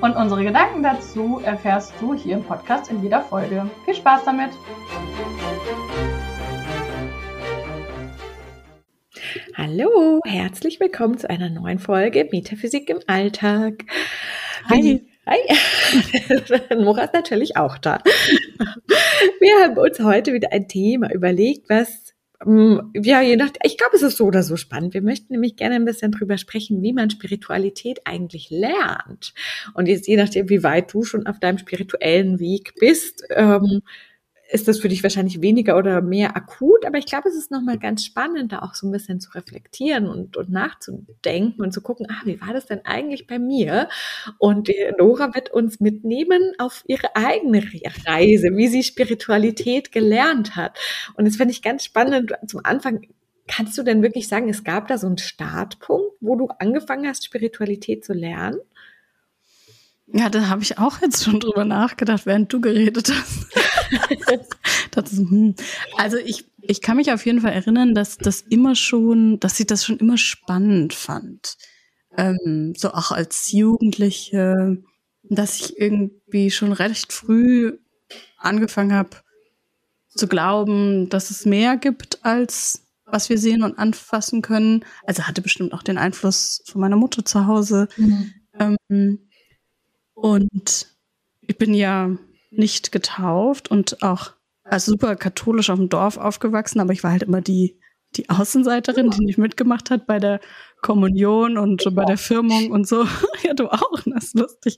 Und unsere Gedanken dazu erfährst du hier im Podcast in jeder Folge. Viel Spaß damit! Hallo, herzlich willkommen zu einer neuen Folge Metaphysik im Alltag. Hi. Hi. Nora ist natürlich auch da. Wir haben uns heute wieder ein Thema überlegt, was ja, je nach, ich glaube, es ist so oder so spannend. Wir möchten nämlich gerne ein bisschen drüber sprechen, wie man Spiritualität eigentlich lernt. Und jetzt je nachdem, wie weit du schon auf deinem spirituellen Weg bist, ähm, ist das für dich wahrscheinlich weniger oder mehr akut, aber ich glaube, es ist nochmal ganz spannend, da auch so ein bisschen zu reflektieren und, und nachzudenken und zu gucken, ah, wie war das denn eigentlich bei mir? Und Nora wird uns mitnehmen auf ihre eigene Reise, wie sie Spiritualität gelernt hat. Und das finde ich ganz spannend. Zum Anfang, kannst du denn wirklich sagen, es gab da so einen Startpunkt, wo du angefangen hast, Spiritualität zu lernen? Ja, da habe ich auch jetzt schon drüber nachgedacht, während du geredet hast. ist, hm. Also ich, ich kann mich auf jeden Fall erinnern, dass das immer schon, dass ich das schon immer spannend fand. Ähm, so auch als Jugendliche, dass ich irgendwie schon recht früh angefangen habe zu glauben, dass es mehr gibt als was wir sehen und anfassen können. Also hatte bestimmt auch den Einfluss von meiner Mutter zu Hause. Mhm. Ähm, und ich bin ja nicht getauft und auch als super katholisch auf dem Dorf aufgewachsen, aber ich war halt immer die, die Außenseiterin, die nicht mitgemacht hat bei der Kommunion und bei der Firmung und so. ja, du auch, das ist lustig.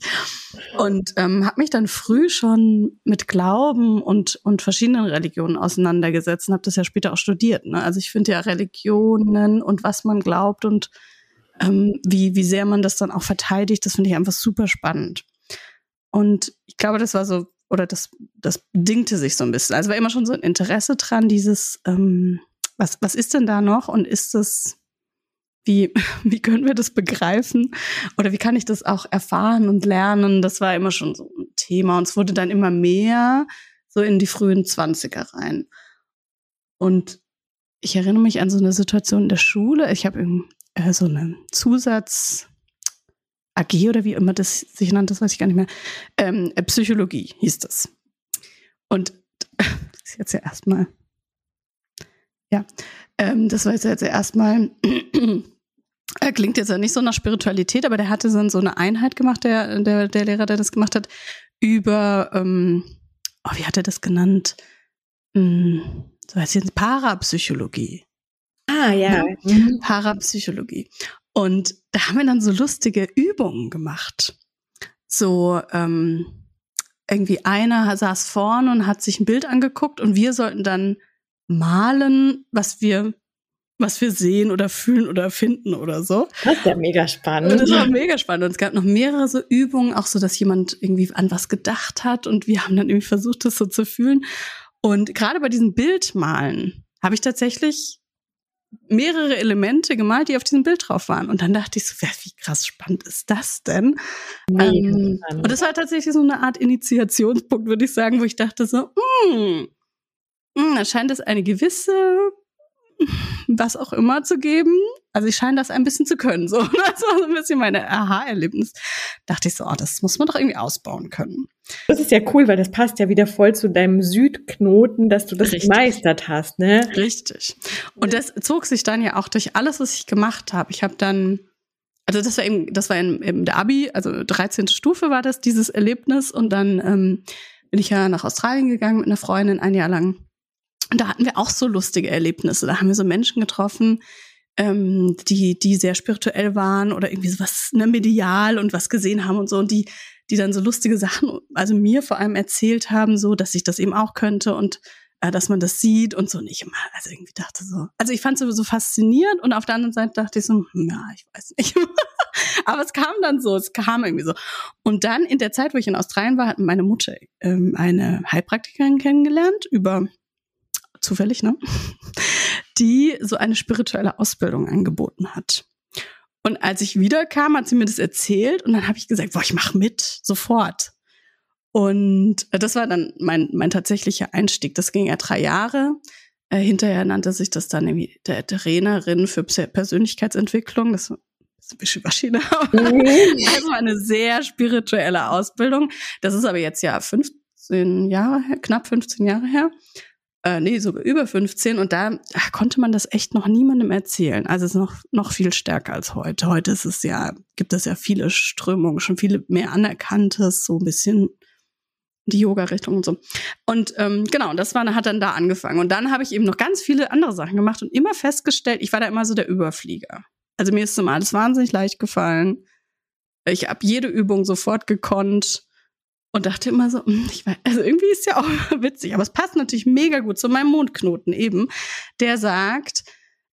Und ähm, habe mich dann früh schon mit Glauben und, und verschiedenen Religionen auseinandergesetzt und habe das ja später auch studiert. Ne? Also ich finde ja Religionen und was man glaubt und ähm, wie, wie sehr man das dann auch verteidigt, das finde ich einfach super spannend. Und ich glaube, das war so, oder das, das bedingte sich so ein bisschen. Also war immer schon so ein Interesse dran, dieses, ähm, was, was ist denn da noch und ist das, wie, wie können wir das begreifen? Oder wie kann ich das auch erfahren und lernen? Das war immer schon so ein Thema und es wurde dann immer mehr so in die frühen Zwanziger rein. Und ich erinnere mich an so eine Situation in der Schule. Ich habe äh, so eine Zusatz, AG oder wie immer das sich nannte, das weiß ich gar nicht mehr. Ähm, äh, Psychologie hieß das. Und das ist jetzt ja erstmal, ja, ähm, das war jetzt, jetzt erstmal, äh, klingt jetzt ja nicht so nach Spiritualität, aber der hatte dann so eine Einheit gemacht, der, der, der Lehrer, der das gemacht hat, über, ähm, oh, wie hat er das genannt? Hm, so heißt jetzt Parapsychologie. Ah, ja. ja. Mhm. Parapsychologie. Und da haben wir dann so lustige Übungen gemacht. So, ähm, irgendwie einer saß vorne und hat sich ein Bild angeguckt und wir sollten dann malen, was wir was wir sehen oder fühlen oder finden oder so. Das ist ja mega spannend. Das war mega spannend. Und es gab noch mehrere so Übungen, auch so, dass jemand irgendwie an was gedacht hat und wir haben dann irgendwie versucht, das so zu fühlen. Und gerade bei diesem Bildmalen habe ich tatsächlich mehrere Elemente gemalt, die auf diesem Bild drauf waren. Und dann dachte ich so, wie krass spannend ist das denn? Ähm, und das war tatsächlich so eine Art Initiationspunkt, würde ich sagen, wo ich dachte so, hm, hm, da scheint es eine gewisse was auch immer zu geben. Also ich scheine das ein bisschen zu können. So, das war so ein bisschen meine Aha-Erlebnis. Dachte ich so, oh, das muss man doch irgendwie ausbauen können. Das ist ja cool, weil das passt ja wieder voll zu deinem Südknoten, dass du das Richtig. gemeistert hast, ne? Richtig. Und das zog sich dann ja auch durch alles, was ich gemacht habe. Ich habe dann also das war eben, das war in, in der Abi, also 13. Stufe war das, dieses Erlebnis. Und dann ähm, bin ich ja nach Australien gegangen mit einer Freundin ein Jahr lang. Und da hatten wir auch so lustige Erlebnisse. Da haben wir so Menschen getroffen, ähm, die, die sehr spirituell waren oder irgendwie sowas ne, medial und was gesehen haben und so. Und die, die dann so lustige Sachen, also mir vor allem erzählt haben, so, dass ich das eben auch könnte und äh, dass man das sieht und so nicht immer. Also irgendwie dachte so. Also ich fand es so faszinierend und auf der anderen Seite dachte ich so, hm, ja, ich weiß nicht. Aber es kam dann so, es kam irgendwie so. Und dann in der Zeit, wo ich in Australien war, hat meine Mutter ähm, eine Heilpraktikerin kennengelernt über zufällig, ne? Die so eine spirituelle Ausbildung angeboten hat. Und als ich wiederkam, hat sie mir das erzählt und dann habe ich gesagt, boah, ich mach mit, sofort. Und das war dann mein, mein tatsächlicher Einstieg. Das ging ja drei Jahre. Äh, hinterher nannte sich das dann irgendwie der Trainerin für Persönlichkeitsentwicklung. Das ist ein bisschen Maschine. Mhm. also eine sehr spirituelle Ausbildung. Das ist aber jetzt ja 15 Jahre her, knapp 15 Jahre her äh, nee, sogar über 15 und da ach, konnte man das echt noch niemandem erzählen. Also es ist noch, noch viel stärker als heute. Heute ist es ja, gibt es ja viele Strömungen, schon viele mehr Anerkanntes, so ein bisschen die Yoga-Richtung und so. Und ähm, genau, das war, hat dann da angefangen. Und dann habe ich eben noch ganz viele andere Sachen gemacht und immer festgestellt, ich war da immer so der Überflieger. Also mir ist zum alles wahnsinnig leicht gefallen. Ich habe jede Übung sofort gekonnt und dachte immer so, hm, ich weiß, also irgendwie ist ja auch witzig, aber es passt natürlich mega gut zu meinem Mondknoten eben, der sagt,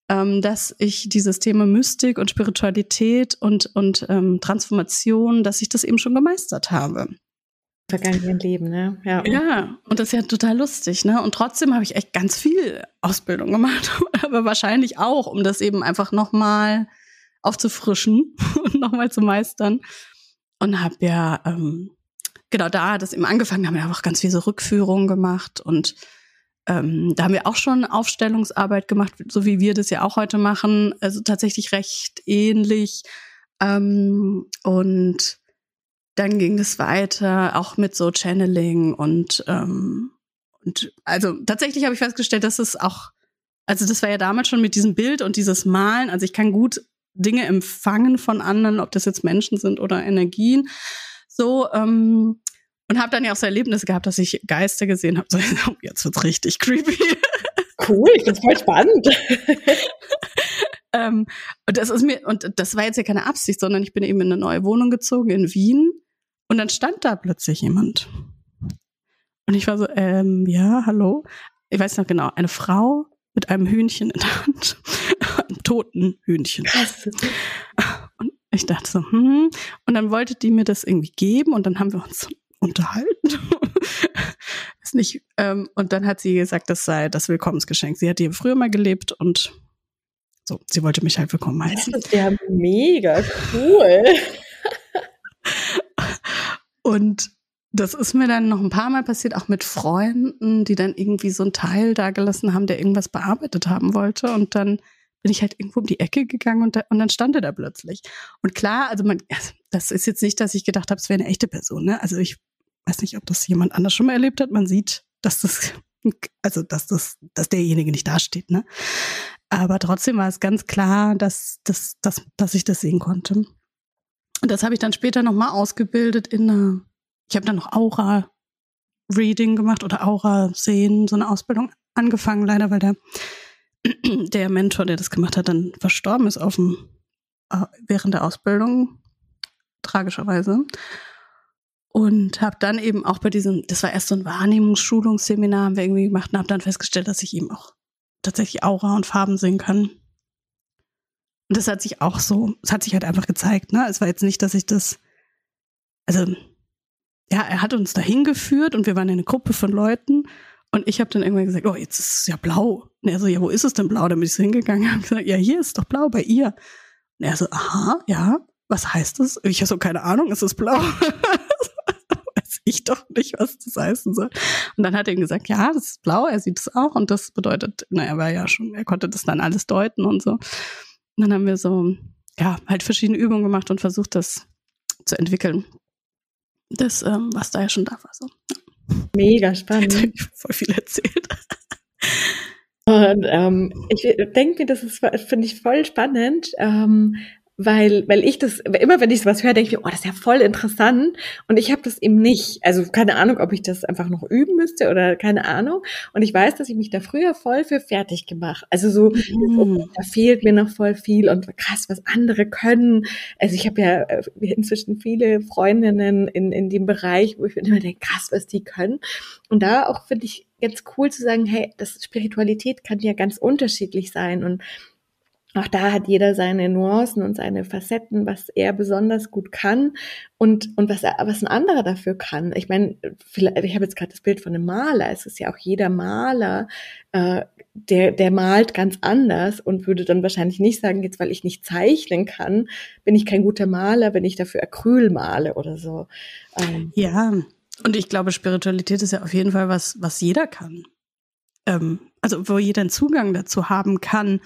ähm, dass ich dieses Thema Mystik und Spiritualität und, und ähm, Transformation, dass ich das eben schon gemeistert habe. Vergangenen Leben, ne? Ja. ja, und das ist ja total lustig, ne? Und trotzdem habe ich echt ganz viel Ausbildung gemacht, aber wahrscheinlich auch, um das eben einfach nochmal aufzufrischen und nochmal zu meistern. Und habe ja ähm, genau da hat es eben angefangen, haben wir auch ganz viel so Rückführungen gemacht und ähm, da haben wir auch schon Aufstellungsarbeit gemacht, so wie wir das ja auch heute machen, also tatsächlich recht ähnlich. Ähm, und dann ging es weiter, auch mit so Channeling und, ähm, und also tatsächlich habe ich festgestellt, dass es auch, also das war ja damals schon mit diesem Bild und dieses Malen, also ich kann gut Dinge empfangen von anderen, ob das jetzt Menschen sind oder Energien. So, ähm, und habe dann ja auch so Erlebnisse gehabt, dass ich Geister gesehen habe. So, jetzt wird's richtig creepy. Cool, das ist voll spannend. ähm, und das ist mir, und das war jetzt ja keine Absicht, sondern ich bin eben in eine neue Wohnung gezogen in Wien und dann stand da plötzlich jemand. Und ich war so, ähm, ja, hallo. Ich weiß noch genau, eine Frau mit einem Hühnchen in der Hand. einem toten Hühnchen. Krass. Ich dachte so, hm. Und dann wollte die mir das irgendwie geben und dann haben wir uns unterhalten. ist nicht, ähm, und dann hat sie gesagt, das sei das Willkommensgeschenk. Sie hat hier früher mal gelebt und so, sie wollte mich halt willkommen heißen. Das ist ja mega cool. und das ist mir dann noch ein paar Mal passiert, auch mit Freunden, die dann irgendwie so einen Teil da gelassen haben, der irgendwas bearbeitet haben wollte. Und dann bin ich halt irgendwo um die Ecke gegangen und, da, und dann stand er da plötzlich. Und klar, also man, das ist jetzt nicht, dass ich gedacht habe, es wäre eine echte Person. Ne? Also ich weiß nicht, ob das jemand anders schon mal erlebt hat. Man sieht, dass das, also dass das, dass derjenige nicht dasteht. Ne? Aber trotzdem war es ganz klar, dass, dass, dass, dass ich das sehen konnte. Und das habe ich dann später nochmal ausgebildet in einer, ich habe dann noch Aura Reading gemacht oder Aura sehen, so eine Ausbildung angefangen, leider, weil der der Mentor, der das gemacht hat, dann verstorben ist auf dem, äh, während der Ausbildung, tragischerweise. Und habe dann eben auch bei diesem, das war erst so ein Wahrnehmungsschulungsseminar, haben wir irgendwie gemacht und habe dann festgestellt, dass ich eben auch tatsächlich Aura und Farben sehen kann. Und das hat sich auch so, es hat sich halt einfach gezeigt, ne? Es war jetzt nicht, dass ich das, also, ja, er hat uns dahin geführt und wir waren eine Gruppe von Leuten und ich habe dann irgendwann gesagt, oh, jetzt ist es ja blau. Und er so, ja, wo ist es denn blau? Dann bin ich so hingegangen und gesagt, ja, hier ist doch blau bei ihr. Und er so, aha, ja, was heißt das? Ich habe so keine Ahnung, ist es blau? Weiß ich doch nicht, was das heißen soll. Und dann hat er ihm gesagt, ja, das ist blau, er sieht es auch und das bedeutet, naja, er war ja schon, er konnte das dann alles deuten und so. Und dann haben wir so, ja, halt verschiedene Übungen gemacht und versucht, das zu entwickeln. Das, ähm, was da ja schon da war. So. Mega spannend. Voll viel erzählt. Und ähm, ich denke mir, das ist, finde ich voll spannend, ähm, weil, weil ich das, immer wenn ich sowas höre, denke ich mir, oh, das ist ja voll interessant. Und ich habe das eben nicht. Also keine Ahnung, ob ich das einfach noch üben müsste oder keine Ahnung. Und ich weiß, dass ich mich da früher voll für fertig gemacht. Also so, mhm. da fehlt mir noch voll viel und krass, was andere können. Also ich habe ja äh, inzwischen viele Freundinnen in, in dem Bereich, wo ich immer denke, krass, was die können. Und da auch finde ich ganz cool zu sagen, hey, das Spiritualität kann ja ganz unterschiedlich sein und auch da hat jeder seine Nuancen und seine Facetten, was er besonders gut kann und, und was, er, was ein anderer dafür kann. Ich meine, ich habe jetzt gerade das Bild von einem Maler. Es ist ja auch jeder Maler, äh, der, der malt ganz anders und würde dann wahrscheinlich nicht sagen, jetzt weil ich nicht zeichnen kann, bin ich kein guter Maler, wenn ich dafür Acryl male oder so. Ähm. Ja, und ich glaube, Spiritualität ist ja auf jeden Fall was, was jeder kann. Ähm, also wo jeder einen Zugang dazu haben kann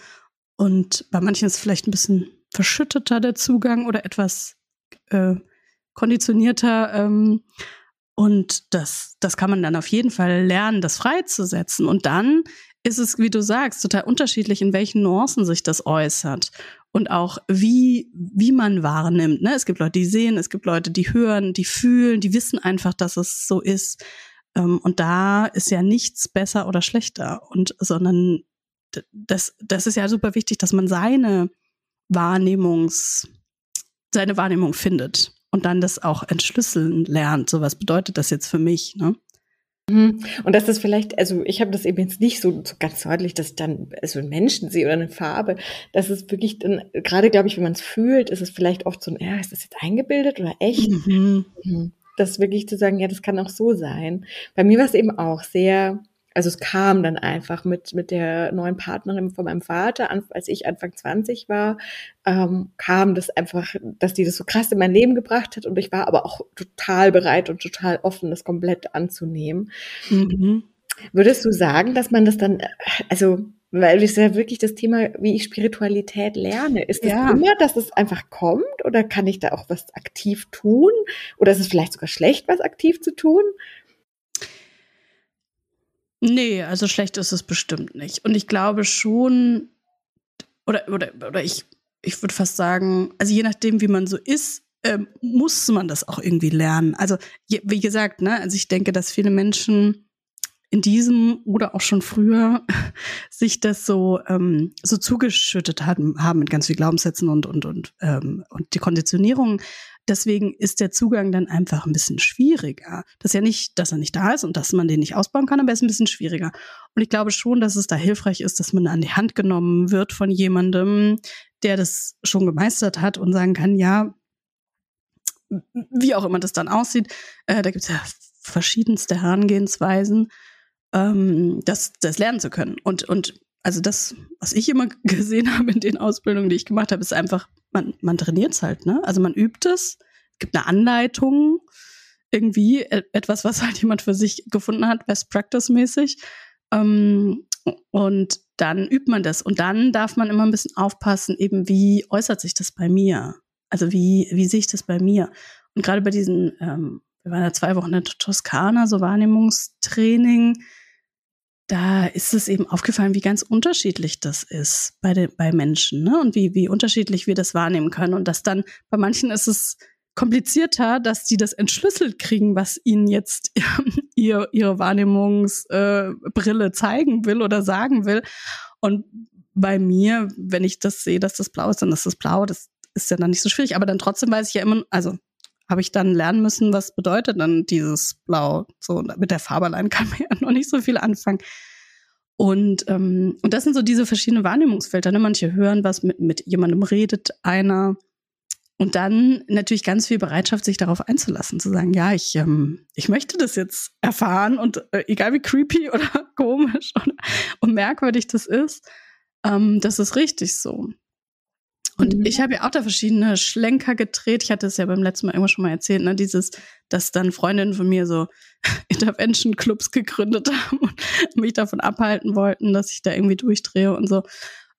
und bei manchen ist vielleicht ein bisschen verschütteter der Zugang oder etwas äh, konditionierter. Ähm, und das, das kann man dann auf jeden Fall lernen, das freizusetzen. Und dann ist es, wie du sagst, total unterschiedlich, in welchen Nuancen sich das äußert. Und auch wie, wie man wahrnimmt. Ne? Es gibt Leute, die sehen, es gibt Leute, die hören, die fühlen, die wissen einfach, dass es so ist. Ähm, und da ist ja nichts besser oder schlechter. Und, sondern das, das ist ja super wichtig, dass man seine Wahrnehmungs, seine Wahrnehmung findet und dann das auch entschlüsseln lernt. So was bedeutet das jetzt für mich, ne? Mhm. Und dass das vielleicht, also ich habe das eben jetzt nicht so, so ganz deutlich, dass ich dann also einen Menschen sehe oder eine Farbe. Das ist wirklich dann, gerade glaube ich, wenn man es fühlt, ist es vielleicht oft so ein, ja, ist das jetzt eingebildet oder echt? Mhm. mhm. Das wirklich zu sagen, ja, das kann auch so sein. Bei mir war es eben auch sehr, also es kam dann einfach mit, mit der neuen Partnerin von meinem Vater, als ich Anfang 20 war, ähm, kam das einfach, dass die das so krass in mein Leben gebracht hat und ich war aber auch total bereit und total offen, das komplett anzunehmen. Mhm. Würdest du sagen, dass man das dann, also, weil es ja wirklich das Thema, wie ich Spiritualität lerne, ist es ja. immer, dass es einfach kommt oder kann ich da auch was aktiv tun oder ist es vielleicht sogar schlecht, was aktiv zu tun? Nee, also schlecht ist es bestimmt nicht. Und ich glaube schon, oder, oder, oder ich, ich würde fast sagen, also je nachdem, wie man so ist, ähm, muss man das auch irgendwie lernen. Also, je, wie gesagt, ne, also ich denke, dass viele Menschen in diesem oder auch schon früher sich das so ähm, so zugeschüttet haben, haben mit ganz viel Glaubenssätzen und und und ähm, und die Konditionierung Deswegen ist der Zugang dann einfach ein bisschen schwieriger. Das ist ja nicht, dass er nicht da ist und dass man den nicht ausbauen kann, aber er ist ein bisschen schwieriger. Und ich glaube schon, dass es da hilfreich ist, dass man an die Hand genommen wird von jemandem, der das schon gemeistert hat und sagen kann, ja, wie auch immer das dann aussieht, äh, da gibt es ja verschiedenste Herangehensweisen, ähm, das, das lernen zu können. Und, und also das, was ich immer gesehen habe in den Ausbildungen, die ich gemacht habe, ist einfach, man, man trainiert es halt, ne? Also man übt es, gibt eine Anleitung, irgendwie e, etwas, was halt jemand für sich gefunden hat, Best Practice mäßig. Ähm, und dann übt man das. Und dann darf man immer ein bisschen aufpassen, eben wie äußert sich das bei mir? Also wie, wie sehe ich das bei mir? Und gerade bei diesen, ähm, wir waren ja zwei Wochen in der Toskana, so Wahrnehmungstraining, da ist es eben aufgefallen, wie ganz unterschiedlich das ist bei, den, bei Menschen ne? und wie, wie unterschiedlich wir das wahrnehmen können. Und dass dann bei manchen ist es komplizierter, dass die das entschlüsselt kriegen, was ihnen jetzt ihr, ihre Wahrnehmungsbrille äh, zeigen will oder sagen will. Und bei mir, wenn ich das sehe, dass das blau ist, dann ist das blau. Das ist ja dann nicht so schwierig. Aber dann trotzdem weiß ich ja immer, also habe ich dann lernen müssen, was bedeutet dann dieses Blau. So mit der Farbe allein kann man ja noch nicht so viel anfangen. Und, ähm, und das sind so diese verschiedenen Wahrnehmungsfelder. Ne? Manche hören was, mit, mit jemandem redet einer. Und dann natürlich ganz viel Bereitschaft, sich darauf einzulassen, zu sagen, ja, ich, ähm, ich möchte das jetzt erfahren und äh, egal wie creepy oder komisch oder, und merkwürdig das ist, ähm, das ist richtig so. Und mhm. ich habe ja auch da verschiedene Schlenker gedreht. Ich hatte es ja beim letzten Mal irgendwann schon mal erzählt, ne, dieses, dass dann Freundinnen von mir so Intervention Clubs gegründet haben und mich davon abhalten wollten, dass ich da irgendwie durchdrehe und so.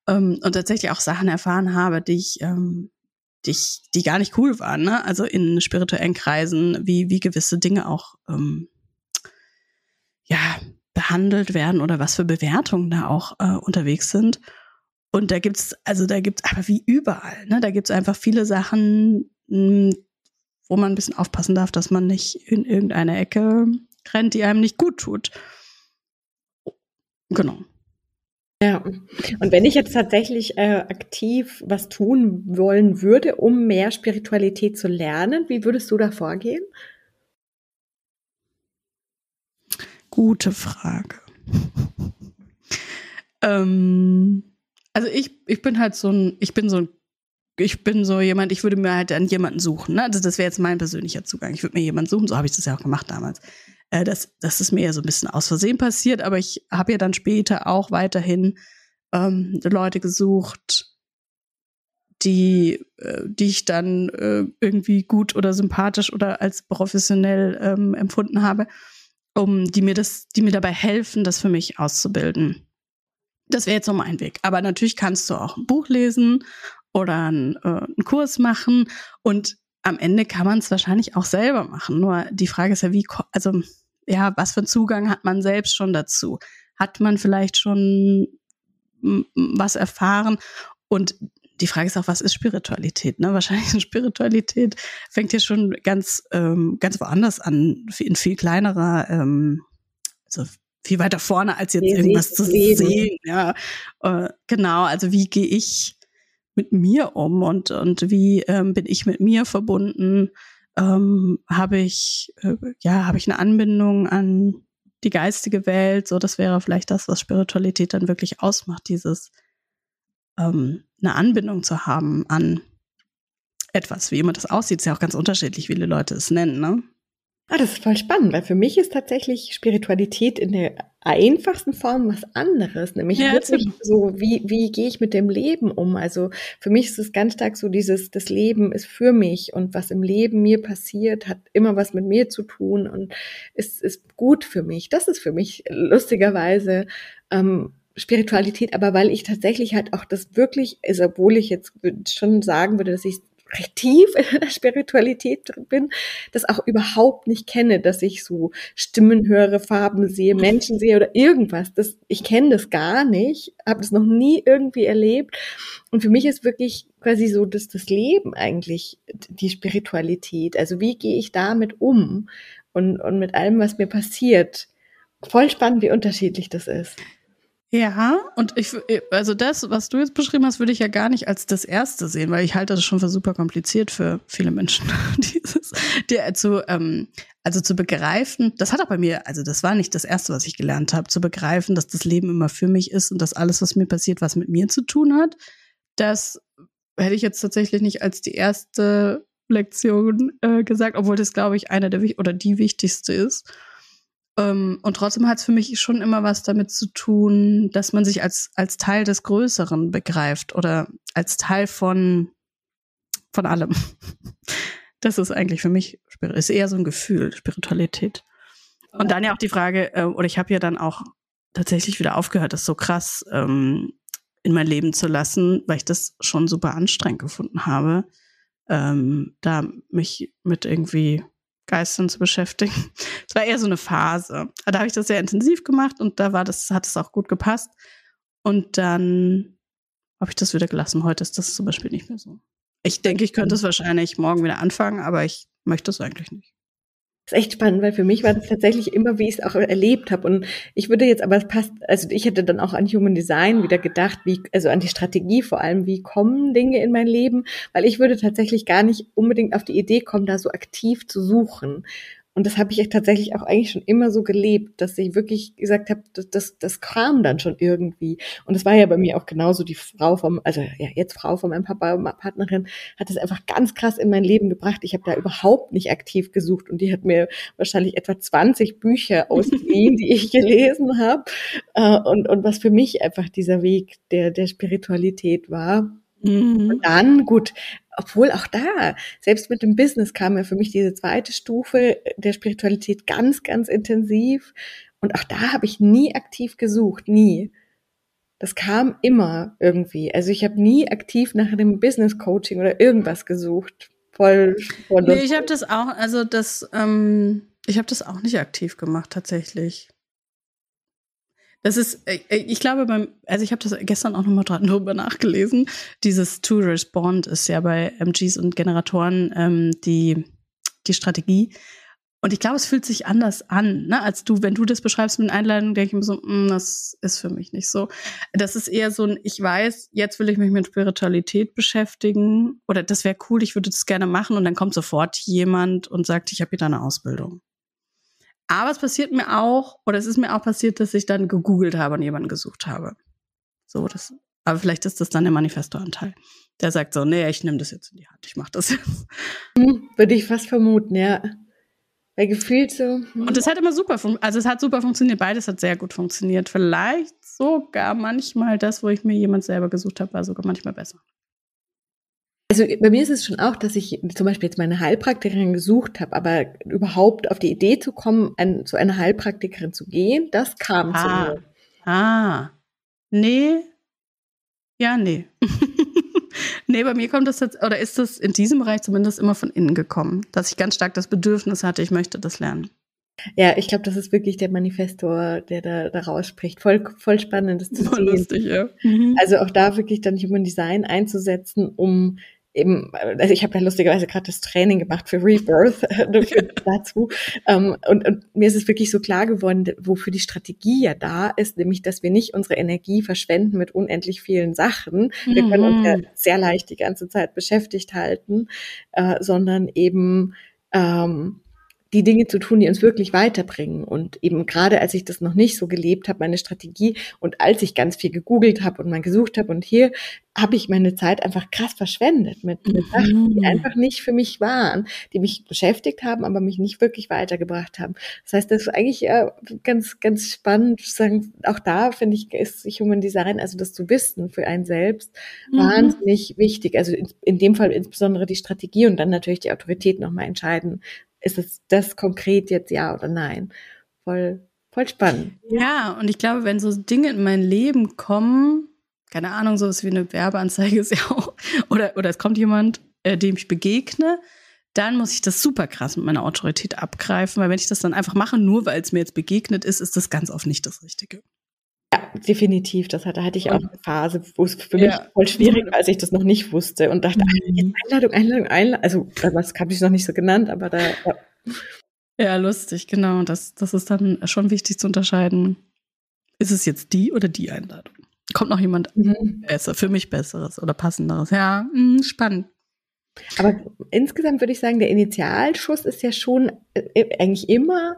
Ähm, und tatsächlich auch Sachen erfahren habe, die ich, ähm, die, ich, die gar nicht cool waren, ne? Also in spirituellen Kreisen, wie, wie gewisse Dinge auch ähm, ja, behandelt werden oder was für Bewertungen da auch äh, unterwegs sind. Und da gibt's, also da gibt's, aber wie überall, ne? Da gibt's einfach viele Sachen, hm, wo man ein bisschen aufpassen darf, dass man nicht in irgendeine Ecke rennt, die einem nicht gut tut. Genau. Ja, und wenn ich jetzt tatsächlich äh, aktiv was tun wollen würde, um mehr Spiritualität zu lernen, wie würdest du da vorgehen? Gute Frage. ähm, also ich, ich bin halt so ein, ich bin so ein, ich bin so jemand, ich würde mir halt an jemanden suchen. Ne? Also das wäre jetzt mein persönlicher Zugang. Ich würde mir jemanden suchen, so habe ich das ja auch gemacht damals. Äh, das, das ist mir ja so ein bisschen aus Versehen passiert, aber ich habe ja dann später auch weiterhin ähm, Leute gesucht, die, äh, die ich dann äh, irgendwie gut oder sympathisch oder als professionell ähm, empfunden habe, um die mir das, die mir dabei helfen, das für mich auszubilden. Das wäre jetzt so mein Weg. Aber natürlich kannst du auch ein Buch lesen oder einen, äh, einen Kurs machen und am Ende kann man es wahrscheinlich auch selber machen. Nur die Frage ist ja, wie, also ja, was für einen Zugang hat man selbst schon dazu? Hat man vielleicht schon was erfahren? Und die Frage ist auch, was ist Spiritualität? Ne? Wahrscheinlich Spiritualität fängt ja schon ganz, ähm, ganz woanders an, in viel kleinerer, ähm, also viel weiter vorne als jetzt irgendwas zu leben. sehen. Ja, äh, genau. Also wie gehe ich mit mir um und und wie ähm, bin ich mit mir verbunden? Ähm, habe ich äh, ja habe ich eine Anbindung an die geistige Welt? So, das wäre vielleicht das, was Spiritualität dann wirklich ausmacht. Dieses ähm, eine Anbindung zu haben an etwas, wie immer das aussieht, ist ja auch ganz unterschiedlich, wie viele Leute es nennen, ne? Ah, das ist voll spannend, weil für mich ist tatsächlich Spiritualität in der einfachsten Form was anderes, nämlich ja, wirklich so, wie, wie gehe ich mit dem Leben um? Also für mich ist es ganz stark so dieses, das Leben ist für mich und was im Leben mir passiert, hat immer was mit mir zu tun und ist, ist gut für mich. Das ist für mich lustigerweise ähm, Spiritualität, aber weil ich tatsächlich halt auch das wirklich ist, obwohl ich jetzt schon sagen würde, dass ich recht tief in der Spiritualität bin, das auch überhaupt nicht kenne, dass ich so Stimmen höre, Farben sehe, Menschen sehe oder irgendwas. Das, ich kenne das gar nicht, habe das noch nie irgendwie erlebt. Und für mich ist wirklich quasi so, dass das Leben eigentlich die Spiritualität. Also wie gehe ich damit um und, und mit allem, was mir passiert. Voll spannend, wie unterschiedlich das ist. Ja, und ich, also das, was du jetzt beschrieben hast, würde ich ja gar nicht als das erste sehen, weil ich halte das schon für super kompliziert für viele Menschen, dieses, die, zu, ähm, also zu begreifen, das hat auch bei mir, also das war nicht das erste, was ich gelernt habe, zu begreifen, dass das Leben immer für mich ist und dass alles, was mir passiert, was mit mir zu tun hat, das hätte ich jetzt tatsächlich nicht als die erste Lektion äh, gesagt, obwohl das, glaube ich, eine der, oder die wichtigste ist. Ähm, und trotzdem hat es für mich schon immer was damit zu tun, dass man sich als, als Teil des Größeren begreift oder als Teil von, von allem. Das ist eigentlich für mich, ist eher so ein Gefühl, Spiritualität. Und dann ja auch die Frage, äh, oder ich habe ja dann auch tatsächlich wieder aufgehört, das so krass ähm, in mein Leben zu lassen, weil ich das schon super anstrengend gefunden habe, ähm, da mich mit irgendwie Geistern zu beschäftigen. Es war eher so eine Phase. Da habe ich das sehr intensiv gemacht und da war das, hat es auch gut gepasst. Und dann habe ich das wieder gelassen. Heute ist das zum Beispiel nicht mehr so. Ich denke, ich könnte es wahrscheinlich morgen wieder anfangen, aber ich möchte es eigentlich nicht. Das ist echt spannend, weil für mich war das tatsächlich immer, wie ich es auch erlebt habe. Und ich würde jetzt aber, es passt, also ich hätte dann auch an Human Design wieder gedacht, wie, also an die Strategie vor allem, wie kommen Dinge in mein Leben, weil ich würde tatsächlich gar nicht unbedingt auf die Idee kommen, da so aktiv zu suchen. Und das habe ich tatsächlich auch eigentlich schon immer so gelebt, dass ich wirklich gesagt habe, das, das, das kam dann schon irgendwie. Und es war ja bei mir auch genauso die Frau vom, also ja, jetzt Frau von meinem Papa, Partnerin, hat es einfach ganz krass in mein Leben gebracht. Ich habe da überhaupt nicht aktiv gesucht und die hat mir wahrscheinlich etwa 20 Bücher ausgeliehen, die ich gelesen habe. Äh, und, und was für mich einfach dieser Weg der, der Spiritualität war. Mhm. Und dann, gut, obwohl auch da, selbst mit dem Business kam ja für mich diese zweite Stufe der Spiritualität ganz, ganz intensiv. Und auch da habe ich nie aktiv gesucht, nie. Das kam immer irgendwie. Also ich habe nie aktiv nach einem Business Coaching oder irgendwas gesucht. Voll. voll nee, ich habe das auch, also das, ähm, ich habe das auch nicht aktiv gemacht tatsächlich. Das ist, äh, äh, ich glaube, beim, also ich habe das gestern auch nochmal drüber nachgelesen. Dieses To Respond ist ja bei MGs und Generatoren ähm, die, die Strategie. Und ich glaube, es fühlt sich anders an, ne, als du, wenn du das beschreibst mit Einladung, denke ich mir so, mm, das ist für mich nicht so. Das ist eher so ein, ich weiß, jetzt will ich mich mit Spiritualität beschäftigen oder das wäre cool, ich würde das gerne machen und dann kommt sofort jemand und sagt, ich habe hier eine Ausbildung. Aber es passiert mir auch, oder es ist mir auch passiert, dass ich dann gegoogelt habe und jemanden gesucht habe. So, das Aber vielleicht ist das dann der Manifestoranteil. Der sagt so, nee, ich nehme das jetzt in die Hand, ich mache das jetzt. Hm, würde ich fast vermuten, ja. Weil gefühlt so. Hm. Und es hat immer super funktioniert. Also es hat super funktioniert. Beides hat sehr gut funktioniert. Vielleicht sogar manchmal das, wo ich mir jemand selber gesucht habe, war sogar manchmal besser. Also bei mir ist es schon auch, dass ich zum Beispiel jetzt meine Heilpraktikerin gesucht habe, aber überhaupt auf die Idee zu kommen, ein, zu einer Heilpraktikerin zu gehen, das kam ah. zu mir. Ah. Nee. Ja, nee. nee, bei mir kommt das jetzt, oder ist das in diesem Bereich zumindest immer von innen gekommen, dass ich ganz stark das Bedürfnis hatte, ich möchte das lernen. Ja, ich glaube, das ist wirklich der Manifestor, der da, da rausspricht. Voll, voll spannend, das zu voll sehen. Lustig, ja. Mhm. Also auch da wirklich dann Human Design einzusetzen, um eben, also ich habe ja lustigerweise gerade das Training gemacht für Rebirth dazu. Ähm, und, und mir ist es wirklich so klar geworden, wofür die Strategie ja da ist, nämlich, dass wir nicht unsere Energie verschwenden mit unendlich vielen Sachen. Wir können uns ja mhm. sehr leicht die ganze Zeit beschäftigt halten, äh, sondern eben ähm, die Dinge zu tun, die uns wirklich weiterbringen. Und eben gerade als ich das noch nicht so gelebt habe, meine Strategie und als ich ganz viel gegoogelt habe und mal gesucht habe und hier habe ich meine Zeit einfach krass verschwendet mit, mit Sachen, die mhm. einfach nicht für mich waren, die mich beschäftigt haben, aber mich nicht wirklich weitergebracht haben. Das heißt, das ist eigentlich äh, ganz, ganz spannend zu sagen, auch da finde ich, ist Human Design, also das zu wissen für einen selbst, mhm. wahnsinnig wichtig. Also in, in dem Fall insbesondere die Strategie und dann natürlich die Autorität nochmal entscheiden, ist es das konkret jetzt ja oder nein? Voll, voll spannend. Ja, und ich glaube, wenn so Dinge in mein Leben kommen, keine Ahnung, sowas wie eine Werbeanzeige ist ja auch, oder, oder es kommt jemand, äh, dem ich begegne, dann muss ich das super krass mit meiner Autorität abgreifen, weil wenn ich das dann einfach mache, nur weil es mir jetzt begegnet ist, ist das ganz oft nicht das Richtige. Ja, definitiv. Das hatte, hatte ich auch eine Phase, wo es für mich voll schwierig war, als ich das noch nicht wusste und dachte, mhm. Einladung, Einladung, Einladung. Also, das habe ich noch nicht so genannt, aber da. Ja. ja, lustig, genau. Das, das ist dann schon wichtig zu unterscheiden. Ist es jetzt die oder die Einladung? Kommt noch jemand mhm. besser, für mich Besseres oder Passenderes? Ja, mh, hm, spannend. Aber insgesamt würde ich sagen, der Initialschuss ist ja schon äh, eigentlich immer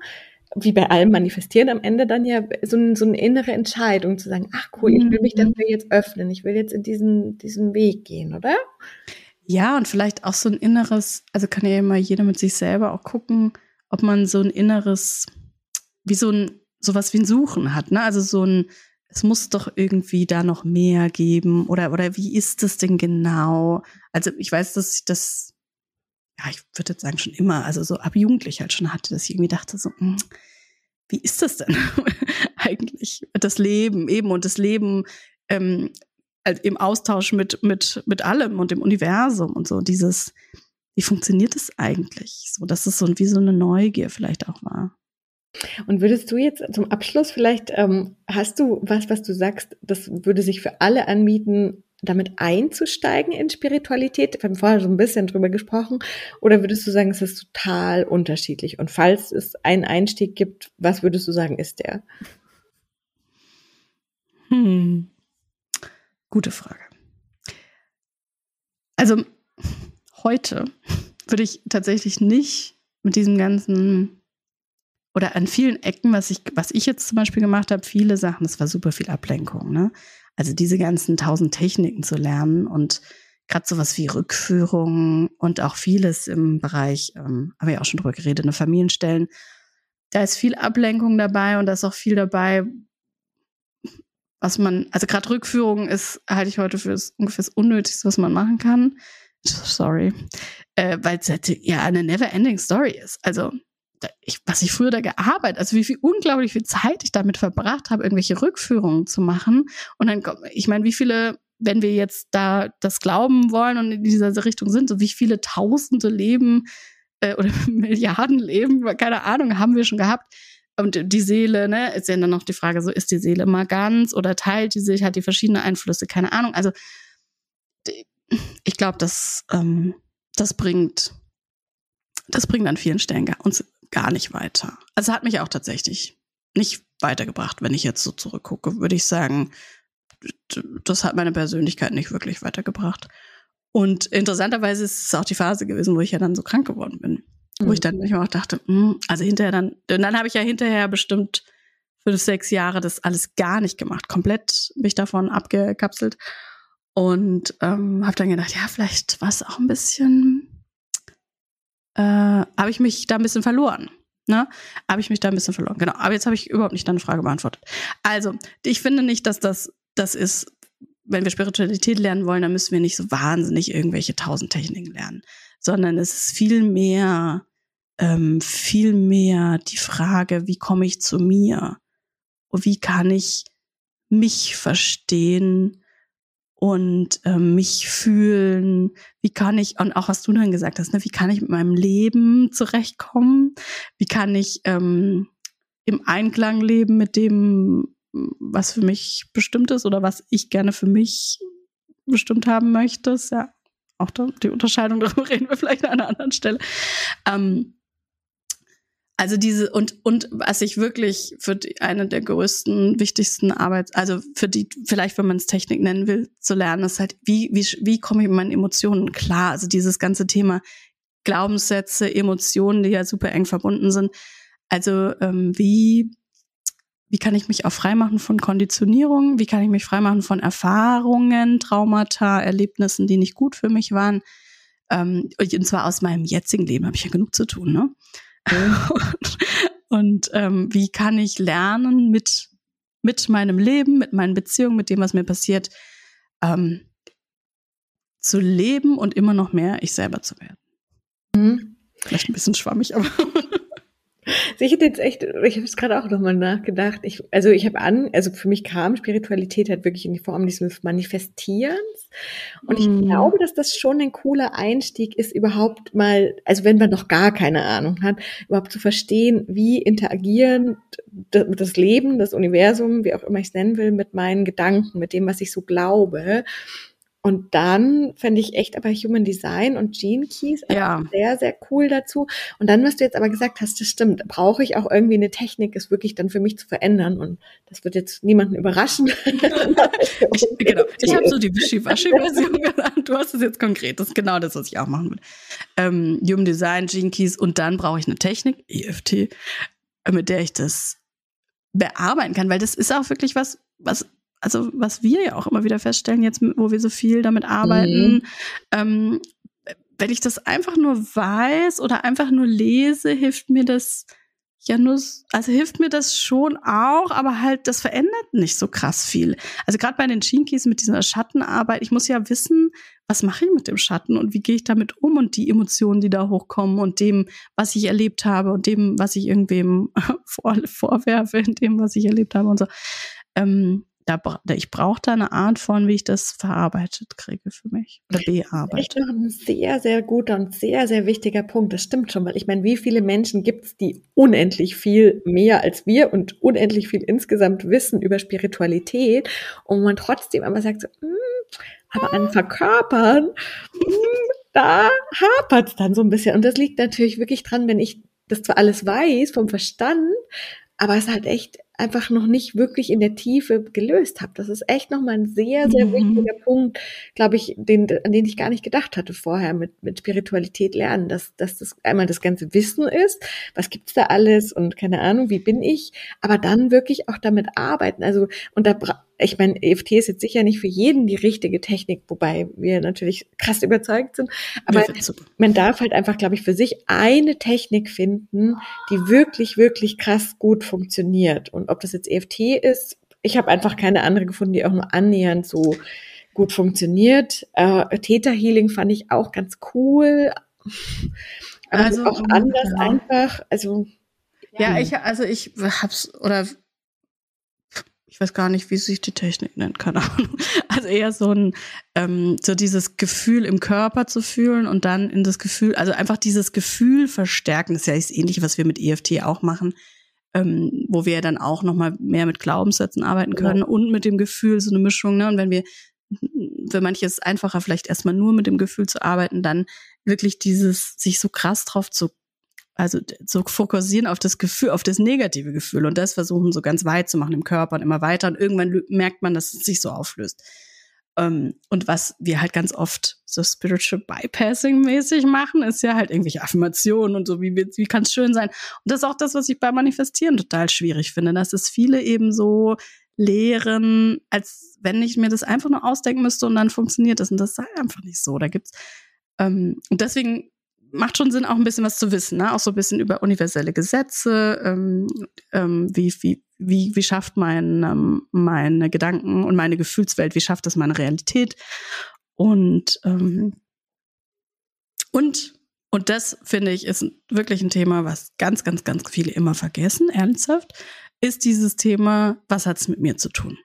wie bei allem manifestieren am Ende dann ja so, ein, so eine innere Entscheidung zu sagen, ach cool, ich will mich mhm. dafür jetzt öffnen, ich will jetzt in diesen, diesen Weg gehen, oder? Ja, und vielleicht auch so ein inneres, also kann ja immer jeder mit sich selber auch gucken, ob man so ein inneres, wie so ein, sowas wie ein Suchen hat, ne? Also so ein, es muss doch irgendwie da noch mehr geben oder, oder wie ist das denn genau? Also ich weiß, dass ich das ja, ich würde jetzt sagen, schon immer, also so ab Jugendlich halt schon hatte, dass ich irgendwie dachte, so, hm, wie ist das denn eigentlich? Das Leben eben und das Leben ähm, also im Austausch mit, mit, mit allem und dem Universum und so, dieses, wie funktioniert das eigentlich? So, dass es so wie so eine Neugier vielleicht auch war. Und würdest du jetzt zum Abschluss vielleicht, ähm, hast du was, was du sagst, das würde sich für alle anbieten, damit einzusteigen in Spiritualität? Wir haben vorher so ein bisschen drüber gesprochen. Oder würdest du sagen, es ist total unterschiedlich? Und falls es einen Einstieg gibt, was würdest du sagen, ist der? Hm. Gute Frage. Also heute würde ich tatsächlich nicht mit diesem ganzen oder an vielen Ecken, was ich, was ich jetzt zum Beispiel gemacht habe, viele Sachen, das war super viel Ablenkung, ne? Also diese ganzen tausend Techniken zu lernen und gerade sowas wie Rückführung und auch vieles im Bereich, ähm, haben wir ja auch schon drüber geredet, eine Familienstellen. Da ist viel Ablenkung dabei und da ist auch viel dabei, was man, also gerade Rückführung ist, halte ich heute für das ungefähr das Unnötigste, was man machen kann. Sorry. Äh, Weil es halt ja eine never-ending Story ist. Also ich, was ich früher da gearbeitet, also wie viel unglaublich viel Zeit ich damit verbracht habe, irgendwelche Rückführungen zu machen. Und dann, ich meine, wie viele, wenn wir jetzt da das glauben wollen und in dieser Richtung sind, so wie viele Tausende Leben äh, oder Milliarden Leben, keine Ahnung, haben wir schon gehabt. Und die Seele, ne, ist ja dann noch die Frage, so ist die Seele immer ganz oder teilt die sich, hat die verschiedene Einflüsse, keine Ahnung. Also ich glaube, das, ähm, das bringt, das bringt an vielen Stellen uns gar nicht weiter. Also hat mich auch tatsächlich nicht weitergebracht, wenn ich jetzt so zurückgucke, würde ich sagen, das hat meine Persönlichkeit nicht wirklich weitergebracht. Und interessanterweise ist es auch die Phase gewesen, wo ich ja dann so krank geworden bin. Mhm. Wo ich dann manchmal auch dachte, mh, hm, also hinterher dann, dann habe ich ja hinterher bestimmt fünf, sechs Jahre das alles gar nicht gemacht, komplett mich davon abgekapselt und ähm, habe dann gedacht, ja, vielleicht war es auch ein bisschen, äh, habe ich mich da ein bisschen verloren. Ne? Habe ich mich da ein bisschen verloren. Genau. Aber jetzt habe ich überhaupt nicht deine Frage beantwortet. Also, ich finde nicht, dass das das ist, wenn wir Spiritualität lernen wollen, dann müssen wir nicht so wahnsinnig irgendwelche tausend Techniken lernen, sondern es ist viel mehr, ähm, viel mehr die Frage, wie komme ich zu mir? Und wie kann ich mich verstehen? Und ähm, mich fühlen, wie kann ich, und auch was du dann gesagt hast, ne, wie kann ich mit meinem Leben zurechtkommen, wie kann ich ähm, im Einklang leben mit dem, was für mich bestimmt ist oder was ich gerne für mich bestimmt haben möchte. Ja auch da, die Unterscheidung, darüber reden wir vielleicht an einer anderen Stelle. Ähm, also diese und und was ich wirklich für die, eine der größten, wichtigsten Arbeits, also für die vielleicht, wenn man es Technik nennen will, zu lernen, ist halt wie wie wie komme ich mit meinen Emotionen klar? Also dieses ganze Thema Glaubenssätze, Emotionen, die ja super eng verbunden sind. Also ähm, wie wie kann ich mich auch freimachen von Konditionierung? Wie kann ich mich freimachen von Erfahrungen, Traumata, Erlebnissen, die nicht gut für mich waren? Ähm, und zwar aus meinem jetzigen Leben habe ich ja genug zu tun, ne? Und, und ähm, wie kann ich lernen mit, mit meinem Leben, mit meinen Beziehungen, mit dem, was mir passiert, ähm, zu leben und immer noch mehr ich selber zu werden. Mhm. Vielleicht ein bisschen schwammig, aber ich hätte jetzt echt, ich habe es gerade auch nochmal nachgedacht. Ich, also ich habe an, also für mich kam Spiritualität halt wirklich in die Form dieses Manifestierens. Und ich mm. glaube, dass das schon ein cooler Einstieg ist, überhaupt mal, also wenn man noch gar keine Ahnung hat, überhaupt zu verstehen, wie interagieren das Leben, das Universum, wie auch immer ich es nennen will, mit meinen Gedanken, mit dem, was ich so glaube. Und dann fände ich echt aber Human Design und Gene Keys ja. sehr, sehr cool dazu. Und dann, was du jetzt aber gesagt hast, das stimmt, brauche ich auch irgendwie eine Technik, es wirklich dann für mich zu verändern. Und das wird jetzt niemanden überraschen. ich, genau. Ich habe so die Wischiwaschi-Version genannt. Du hast es jetzt konkret. Das ist genau das, was ich auch machen will. Ähm, Human Design, Gene Keys und dann brauche ich eine Technik, EFT, mit der ich das bearbeiten kann, weil das ist auch wirklich was, was also was wir ja auch immer wieder feststellen, jetzt wo wir so viel damit arbeiten, mhm. ähm, wenn ich das einfach nur weiß oder einfach nur lese, hilft mir das ja nur, also hilft mir das schon auch, aber halt, das verändert nicht so krass viel. Also gerade bei den Chinkies mit dieser Schattenarbeit, ich muss ja wissen, was mache ich mit dem Schatten und wie gehe ich damit um und die Emotionen, die da hochkommen und dem, was ich erlebt habe und dem, was ich irgendwem vor, vorwerfe, in dem, was ich erlebt habe und so. Ähm, da, ich brauche da eine Art von, wie ich das verarbeitet kriege für mich oder bearbeitet. Echt noch ein sehr, sehr guter und sehr, sehr wichtiger Punkt. Das stimmt schon, weil ich meine, wie viele Menschen gibt es, die unendlich viel mehr als wir und unendlich viel insgesamt wissen über Spiritualität und man trotzdem aber sagt so, mm, aber an Verkörpern, mm, da hapert es dann so ein bisschen. Und das liegt natürlich wirklich dran, wenn ich das zwar alles weiß vom Verstand, aber es halt echt einfach noch nicht wirklich in der Tiefe gelöst habe. Das ist echt nochmal ein sehr, sehr mhm. wichtiger Punkt, glaube ich, den, an den ich gar nicht gedacht hatte vorher mit, mit Spiritualität lernen, dass, dass das einmal das ganze Wissen ist, was gibt's da alles und keine Ahnung, wie bin ich, aber dann wirklich auch damit arbeiten. Also, und da ich meine, EFT ist jetzt sicher nicht für jeden die richtige Technik, wobei wir natürlich krass überzeugt sind. Aber man darf halt einfach, glaube ich, für sich eine Technik finden, die wirklich, wirklich krass gut funktioniert. Und ob das jetzt EFT ist, ich habe einfach keine andere gefunden, die auch nur annähernd so gut funktioniert. Äh, Theta Healing fand ich auch ganz cool. Aber also auch anders ja. einfach. Also ja, ich also ich hab's oder ich weiß gar nicht, wie sich die Technik nennt, keine Ahnung. Also eher so ein, ähm, so dieses Gefühl im Körper zu fühlen und dann in das Gefühl, also einfach dieses Gefühl verstärken. Das ist ja das Ähnliche, was wir mit EFT auch machen, ähm, wo wir dann auch nochmal mehr mit Glaubenssätzen arbeiten können ja. und mit dem Gefühl, so eine Mischung. Ne? Und wenn wir, für manche ist es einfacher, vielleicht erstmal nur mit dem Gefühl zu arbeiten, dann wirklich dieses, sich so krass drauf zu also so fokussieren auf das Gefühl, auf das negative Gefühl und das versuchen so ganz weit zu machen im Körper und immer weiter und irgendwann merkt man, dass es sich so auflöst. Ähm, und was wir halt ganz oft so spiritual bypassing mäßig machen, ist ja halt irgendwelche Affirmationen und so, wie, wie kann es schön sein. Und das ist auch das, was ich bei Manifestieren total schwierig finde, dass es viele eben so lehren, als wenn ich mir das einfach nur ausdenken müsste und dann funktioniert das. Und das sei einfach nicht so. Da gibt's ähm, und deswegen macht schon Sinn, auch ein bisschen was zu wissen, ne? auch so ein bisschen über universelle Gesetze, ähm, ähm, wie, wie, wie, wie schafft mein, ähm, meine Gedanken und meine Gefühlswelt, wie schafft das meine Realität und ähm, und und das finde ich ist wirklich ein Thema, was ganz, ganz, ganz viele immer vergessen, ernsthaft, ist dieses Thema, was hat es mit mir zu tun?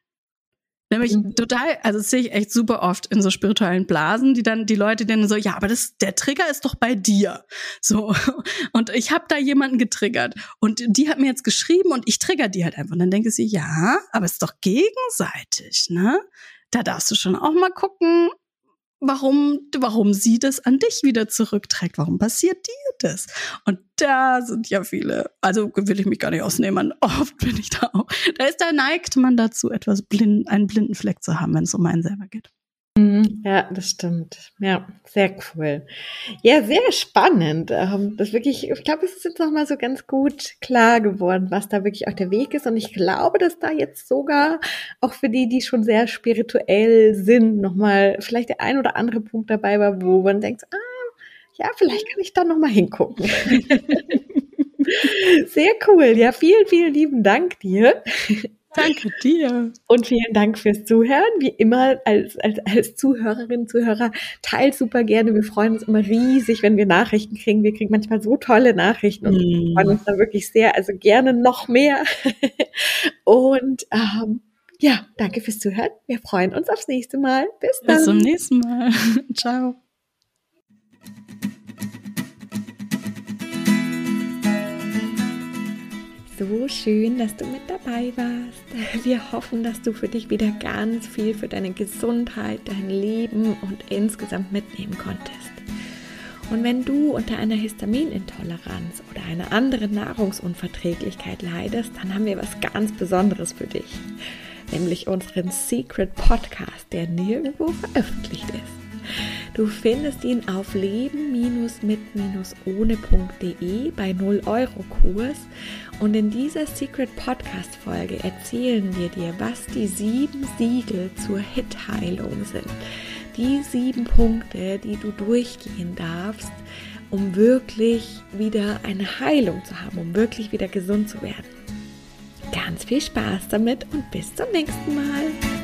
Nämlich mhm. total, also das sehe ich echt super oft in so spirituellen Blasen, die dann die Leute dann so, ja, aber das der Trigger ist doch bei dir. So und ich habe da jemanden getriggert und die hat mir jetzt geschrieben und ich trigger die halt einfach und dann denke sie, ja, aber es ist doch gegenseitig, ne? Da darfst du schon auch mal gucken, warum, warum sie das an dich wieder zurückträgt. Warum passiert dir das? Und da sind ja viele, also will ich mich gar nicht ausnehmen, oft bin ich da auch. Da ist, da neigt man dazu, etwas blind, einen blinden Fleck zu haben, wenn es um einen selber geht. Mhm. Ja, das stimmt. Ja, sehr cool. Ja, sehr spannend. Ähm, das wirklich, ich glaube, es ist jetzt nochmal so ganz gut klar geworden, was da wirklich auch der Weg ist. Und ich glaube, dass da jetzt sogar auch für die, die schon sehr spirituell sind, nochmal vielleicht der ein oder andere Punkt dabei war, wo man denkt, ah, ja, vielleicht kann ich da nochmal hingucken. sehr cool. Ja, vielen, vielen lieben Dank dir. Danke dir. Und vielen Dank fürs Zuhören. Wie immer als, als, als Zuhörerinnen, Zuhörer, teilt super gerne. Wir freuen uns immer riesig, wenn wir Nachrichten kriegen. Wir kriegen manchmal so tolle Nachrichten und mm. freuen uns da wirklich sehr. Also gerne noch mehr. und ähm, ja, danke fürs Zuhören. Wir freuen uns aufs nächste Mal. Bis dann. Bis zum nächsten Mal. Ciao. So schön, dass du mit dabei warst. Wir hoffen, dass du für dich wieder ganz viel für deine Gesundheit, dein Leben und insgesamt mitnehmen konntest. Und wenn du unter einer Histaminintoleranz oder einer anderen Nahrungsunverträglichkeit leidest, dann haben wir was ganz Besonderes für dich, nämlich unseren Secret Podcast, der nirgendwo veröffentlicht ist. Du findest ihn auf leben-mit-ohne.de bei 0 Euro Kurs und in dieser Secret Podcast Folge erzählen wir dir, was die sieben Siegel zur Hit-Heilung sind. Die sieben Punkte, die du durchgehen darfst, um wirklich wieder eine Heilung zu haben, um wirklich wieder gesund zu werden. Ganz viel Spaß damit und bis zum nächsten Mal.